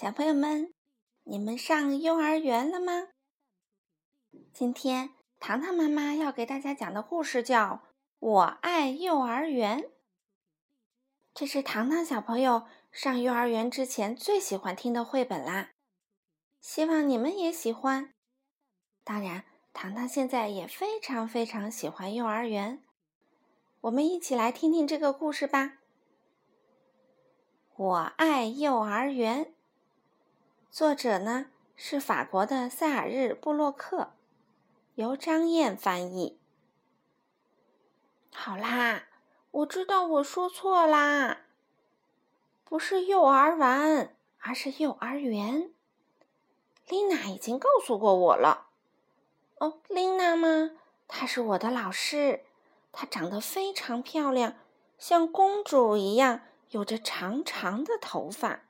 小朋友们，你们上幼儿园了吗？今天糖糖妈妈要给大家讲的故事叫《我爱幼儿园》。这是糖糖小朋友上幼儿园之前最喜欢听的绘本啦，希望你们也喜欢。当然，糖糖现在也非常非常喜欢幼儿园。我们一起来听听这个故事吧。我爱幼儿园。作者呢是法国的塞尔日·布洛克，由张燕翻译。好啦，我知道我说错啦，不是幼儿园，而是幼儿园。丽娜已经告诉过我了。哦，丽娜吗？她是我的老师，她长得非常漂亮，像公主一样，有着长长的头发。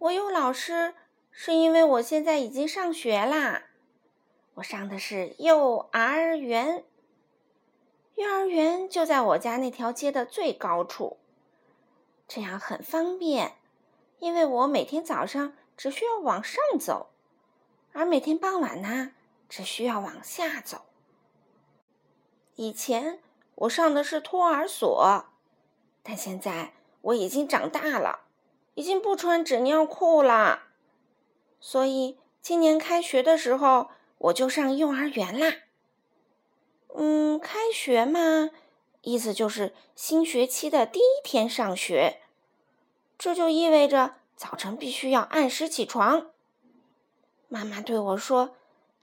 我有老师，是因为我现在已经上学啦。我上的是幼儿园，幼儿园就在我家那条街的最高处，这样很方便，因为我每天早上只需要往上走，而每天傍晚呢，只需要往下走。以前我上的是托儿所，但现在我已经长大了。已经不穿纸尿裤了，所以今年开学的时候我就上幼儿园啦。嗯，开学嘛，意思就是新学期的第一天上学，这就意味着早晨必须要按时起床。妈妈对我说：“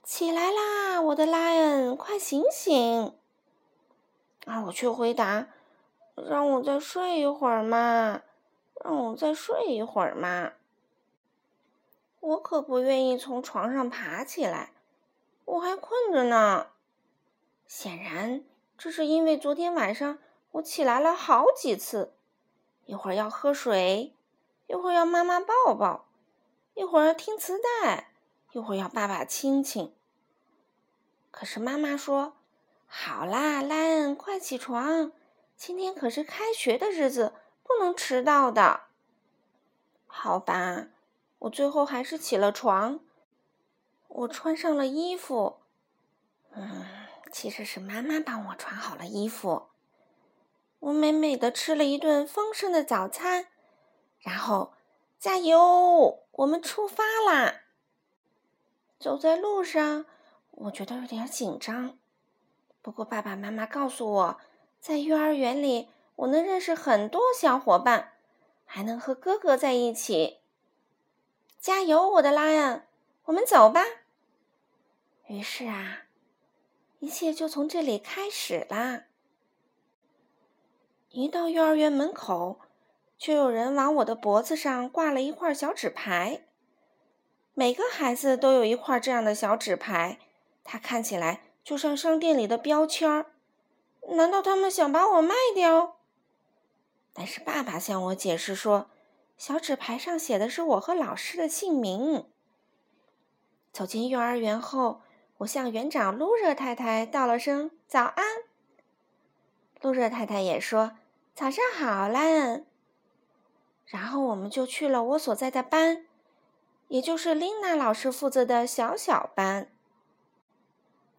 起来啦，我的莱恩，快醒醒！”而我却回答：“让我再睡一会儿嘛。”让我再睡一会儿嘛！我可不愿意从床上爬起来，我还困着呢。显然，这是因为昨天晚上我起来了好几次，一会儿要喝水，一会儿要妈妈抱抱，一会儿要听磁带，一会儿要爸爸亲亲。可是妈妈说：“好啦，莱恩，快起床，今天可是开学的日子。”不能迟到的，好吧，我最后还是起了床。我穿上了衣服，嗯，其实是妈妈帮我穿好了衣服。我美美的吃了一顿丰盛的早餐，然后加油，我们出发啦！走在路上，我觉得有点紧张，不过爸爸妈妈告诉我，在幼儿园里。我能认识很多小伙伴，还能和哥哥在一起。加油，我的拉恩，我们走吧。于是啊，一切就从这里开始啦。一到幼儿园门口，就有人往我的脖子上挂了一块小纸牌。每个孩子都有一块这样的小纸牌，它看起来就像商店里的标签儿。难道他们想把我卖掉？但是爸爸向我解释说，小纸牌上写的是我和老师的姓名。走进幼儿园后，我向园长露热太太道了声早安。露热太太也说早上好，啦。然后我们就去了我所在的班，也就是琳娜老师负责的小小班。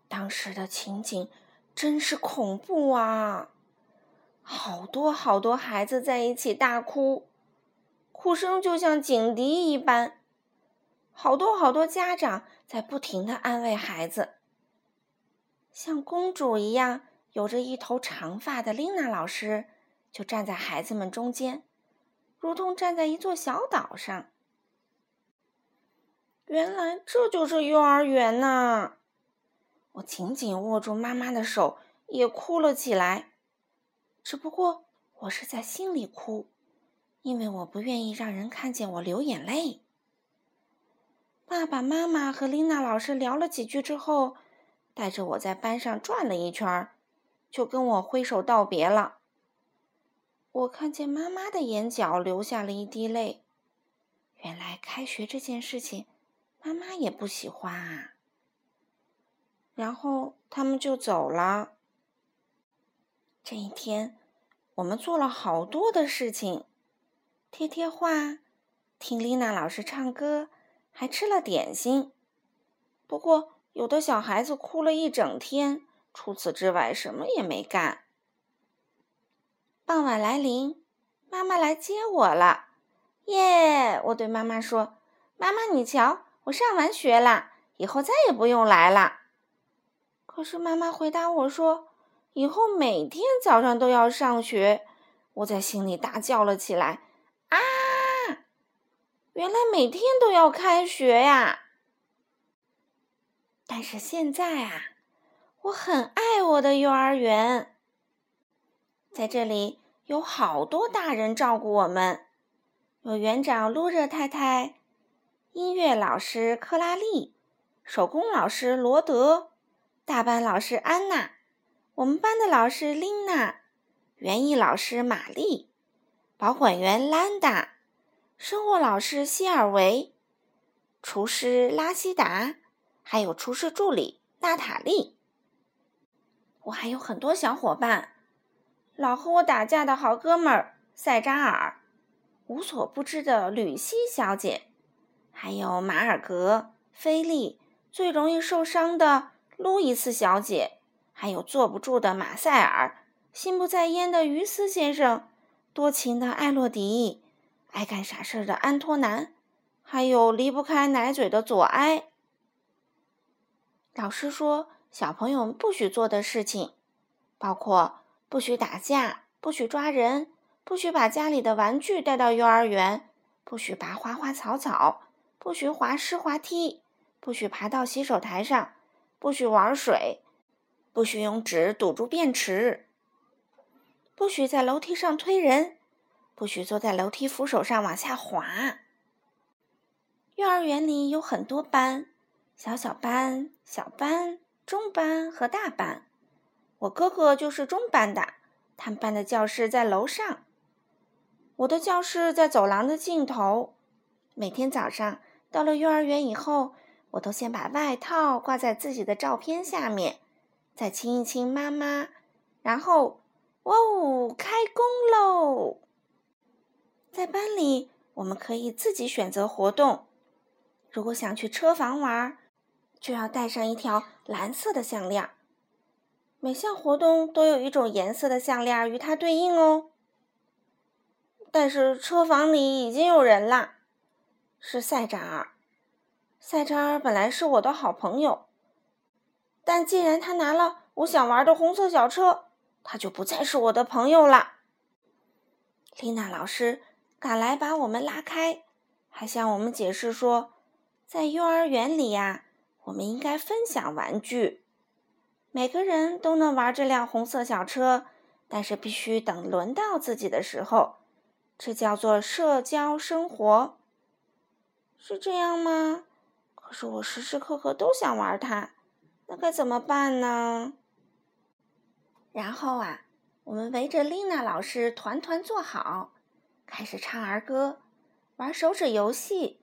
当时的情景真是恐怖啊！好多好多孩子在一起大哭，哭声就像警笛一般。好多好多家长在不停的安慰孩子。像公主一样有着一头长发的琳娜老师就站在孩子们中间，如同站在一座小岛上。原来这就是幼儿园呐！我紧紧握住妈妈的手，也哭了起来。只不过我是在心里哭，因为我不愿意让人看见我流眼泪。爸爸妈妈和琳娜老师聊了几句之后，带着我在班上转了一圈，就跟我挥手道别了。我看见妈妈的眼角流下了一滴泪，原来开学这件事情，妈妈也不喜欢啊。然后他们就走了。这一天，我们做了好多的事情：贴贴画、听丽娜老师唱歌，还吃了点心。不过，有的小孩子哭了一整天，除此之外什么也没干。傍晚来临，妈妈来接我了，耶！我对妈妈说：“妈妈，你瞧，我上完学了，以后再也不用来了。”可是妈妈回答我说：“以后每天早上都要上学。”我在心里大叫了起来：“啊！原来每天都要开学呀！”但是现在啊，我很爱我的幼儿园。在这里有好多大人照顾我们，有园长露热太太，音乐老师克拉丽，手工老师罗德，大班老师安娜，我们班的老师琳娜，园艺老师玛丽，保管员兰达，生活老师希尔维，厨师拉希达，还有厨师助理娜塔莉。我还有很多小伙伴。老和我打架的好哥们儿塞扎尔，无所不知的吕西小姐，还有马尔格、菲利，最容易受伤的路易斯小姐，还有坐不住的马塞尔，心不在焉的于斯先生，多情的艾洛迪，爱干傻事的安托南，还有离不开奶嘴的左埃。老师说，小朋友不许做的事情，包括。不许打架，不许抓人，不许把家里的玩具带到幼儿园，不许拔花花草草，不许滑湿滑梯，不许爬到洗手台上，不许玩水，不许用纸堵住便池，不许在楼梯上推人，不许坐在楼梯扶手上往下滑。幼儿园里有很多班，小小班、小班、中班和大班。我哥哥就是中班的，他们班的教室在楼上，我的教室在走廊的尽头。每天早上到了幼儿园以后，我都先把外套挂在自己的照片下面，再亲一亲妈妈，然后，哇哦，开工喽！在班里，我们可以自己选择活动。如果想去车房玩，就要带上一条蓝色的项链。每项活动都有一种颜色的项链与它对应哦。但是车房里已经有人啦，是赛扎尔。赛扎尔本来是我的好朋友，但既然他拿了我想玩的红色小车，他就不再是我的朋友了。丽娜老师赶来把我们拉开，还向我们解释说，在幼儿园里呀，我们应该分享玩具。每个人都能玩这辆红色小车，但是必须等轮到自己的时候。这叫做社交生活，是这样吗？可是我时时刻刻都想玩它，那该怎么办呢？然后啊，我们围着丽娜老师团团坐好，开始唱儿歌，玩手指游戏。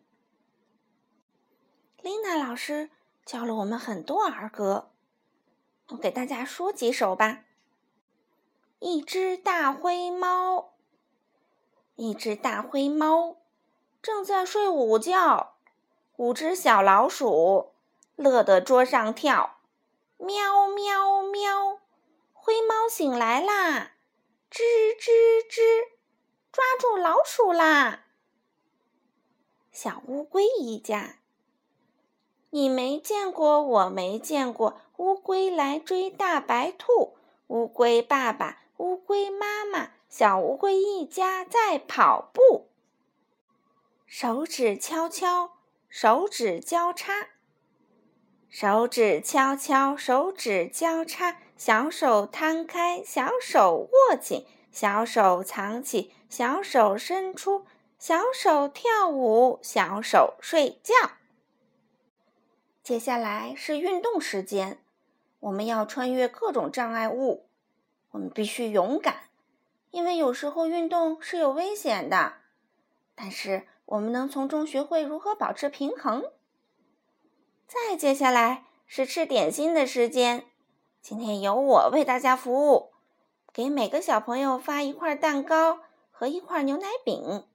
丽娜老师教了我们很多儿歌。我给大家说几首吧。一只大灰猫，一只大灰猫正在睡午觉，五只小老鼠乐得桌上跳，喵喵喵，灰猫醒来啦，吱吱吱，抓住老鼠啦。小乌龟一家。你没见过，我没见过。乌龟来追大白兔，乌龟爸爸，乌龟妈妈，小乌龟一家在跑步。手指敲敲，手指交叉，手指敲敲，手指交叉，小手摊开，小手握紧，小手藏起，小手伸出，小手跳舞，小手睡觉。接下来是运动时间，我们要穿越各种障碍物。我们必须勇敢，因为有时候运动是有危险的。但是我们能从中学会如何保持平衡。再接下来是吃点心的时间，今天由我为大家服务，给每个小朋友发一块蛋糕和一块牛奶饼。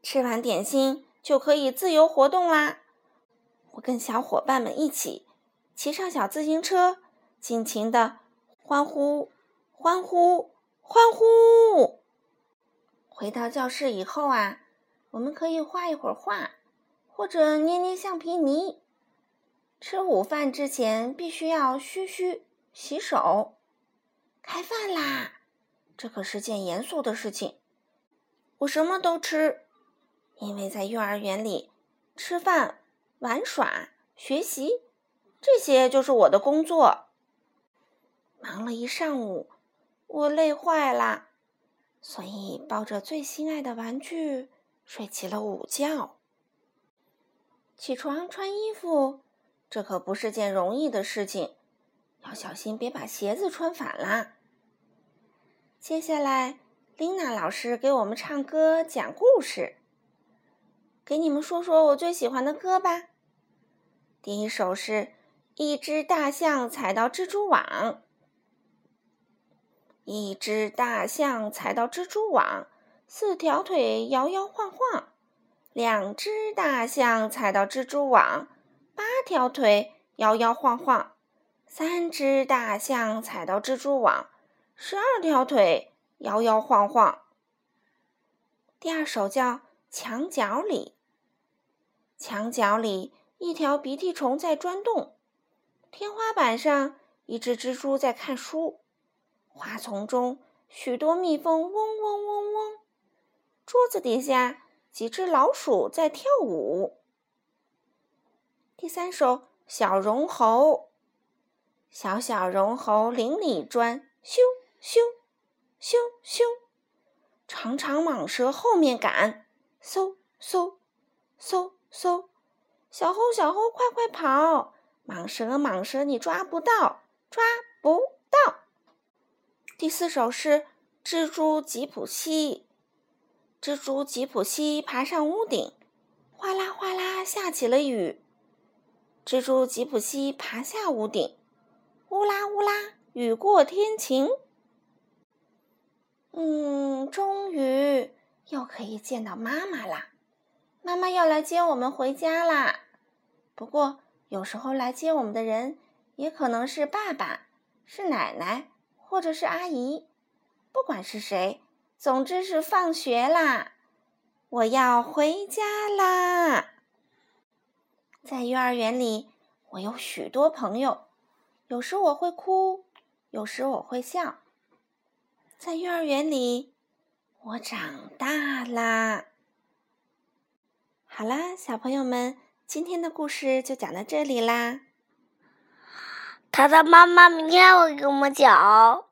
吃完点心就可以自由活动啦。我跟小伙伴们一起骑上小自行车，尽情的欢呼、欢呼、欢呼。回到教室以后啊，我们可以画一会儿画，或者捏捏橡皮泥。吃午饭之前必须要嘘嘘洗手。开饭啦！这可是件严肃的事情。我什么都吃，因为在幼儿园里，吃饭、玩耍、学习，这些就是我的工作。忙了一上午，我累坏了，所以抱着最心爱的玩具睡起了午觉。起床穿衣服。这可不是件容易的事情，要小心别把鞋子穿反啦。接下来，琳娜老师给我们唱歌讲故事，给你们说说我最喜欢的歌吧。第一首是《一只大象踩到蜘蛛网》，一只大象踩到蜘蛛网，四条腿摇摇晃晃，两只大象踩到蜘蛛网。八条腿摇摇晃晃，三只大象踩到蜘蛛网，十二条腿摇摇晃晃。第二首叫《墙角里》，墙角里一条鼻涕虫在钻洞，天花板上一只蜘蛛在看书，花丛中许多蜜蜂嗡嗡嗡嗡，桌子底下几只老鼠在跳舞。第三首小绒猴，小小绒猴林里钻，咻咻咻咻，长长蟒蛇后面赶，嗖嗖嗖嗖，小猴小猴快快跑，蟒蛇蟒蛇你抓不到，抓不到。第四首是蜘蛛吉普西，蜘蛛吉普西爬上屋顶，哗啦哗啦下起了雨。蜘蛛吉普西爬下屋顶，乌拉乌拉，雨过天晴。嗯，终于又可以见到妈妈啦！妈妈要来接我们回家啦。不过，有时候来接我们的人也可能是爸爸、是奶奶或者是阿姨。不管是谁，总之是放学啦！我要回家啦！在幼儿园里，我有许多朋友。有时我会哭，有时我会笑。在幼儿园里，我长大啦。好啦，小朋友们，今天的故事就讲到这里啦。他的妈妈明天会给我们讲。